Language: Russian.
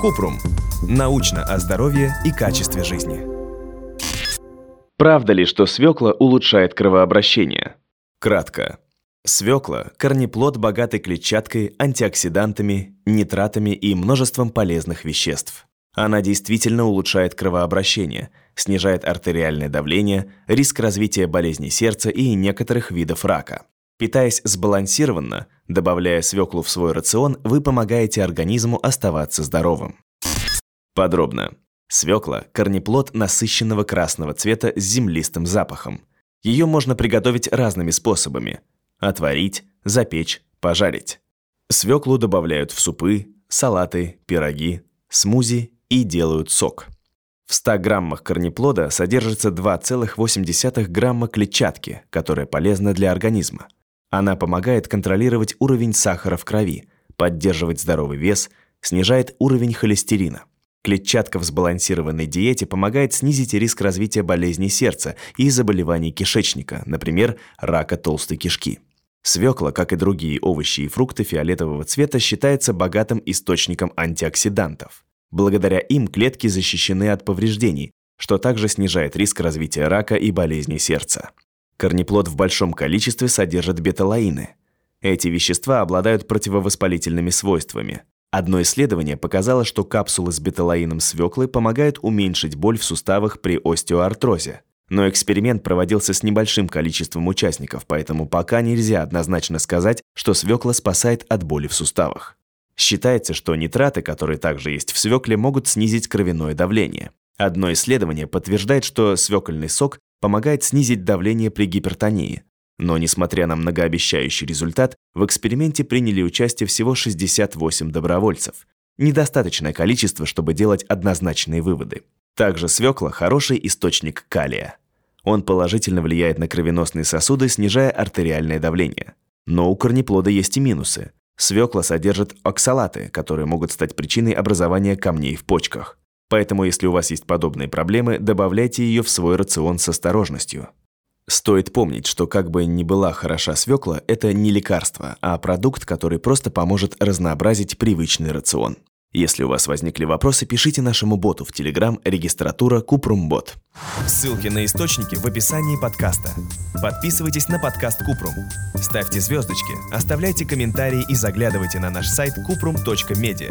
Купрум. Научно о здоровье и качестве жизни. Правда ли, что свекла улучшает кровообращение? Кратко. Свекла – корнеплод, богатый клетчаткой, антиоксидантами, нитратами и множеством полезных веществ. Она действительно улучшает кровообращение, снижает артериальное давление, риск развития болезней сердца и некоторых видов рака. Питаясь сбалансированно, добавляя свеклу в свой рацион, вы помогаете организму оставаться здоровым. Подробно. Свекла – корнеплод насыщенного красного цвета с землистым запахом. Ее можно приготовить разными способами – отварить, запечь, пожарить. Свеклу добавляют в супы, салаты, пироги, смузи и делают сок. В 100 граммах корнеплода содержится 2,8 грамма клетчатки, которая полезна для организма. Она помогает контролировать уровень сахара в крови, поддерживать здоровый вес, снижает уровень холестерина. Клетчатка в сбалансированной диете помогает снизить риск развития болезней сердца и заболеваний кишечника, например, рака толстой кишки. Свекла, как и другие овощи и фрукты фиолетового цвета, считается богатым источником антиоксидантов. Благодаря им клетки защищены от повреждений, что также снижает риск развития рака и болезней сердца. Корнеплод в большом количестве содержит беталоины. Эти вещества обладают противовоспалительными свойствами. Одно исследование показало, что капсулы с беталоином свеклы помогают уменьшить боль в суставах при остеоартрозе. Но эксперимент проводился с небольшим количеством участников, поэтому пока нельзя однозначно сказать, что свекла спасает от боли в суставах. Считается, что нитраты, которые также есть в свекле, могут снизить кровяное давление. Одно исследование подтверждает, что свекольный сок помогает снизить давление при гипертонии. Но, несмотря на многообещающий результат, в эксперименте приняли участие всего 68 добровольцев. Недостаточное количество, чтобы делать однозначные выводы. Также свекла – хороший источник калия. Он положительно влияет на кровеносные сосуды, снижая артериальное давление. Но у корнеплода есть и минусы. Свекла содержит оксалаты, которые могут стать причиной образования камней в почках. Поэтому, если у вас есть подобные проблемы, добавляйте ее в свой рацион с осторожностью. Стоит помнить, что как бы ни была хороша свекла, это не лекарство, а продукт, который просто поможет разнообразить привычный рацион. Если у вас возникли вопросы, пишите нашему боту в Telegram регистратура Купрумбот. Ссылки на источники в описании подкаста. Подписывайтесь на подкаст Купрум. Ставьте звездочки, оставляйте комментарии и заглядывайте на наш сайт kuprum.media.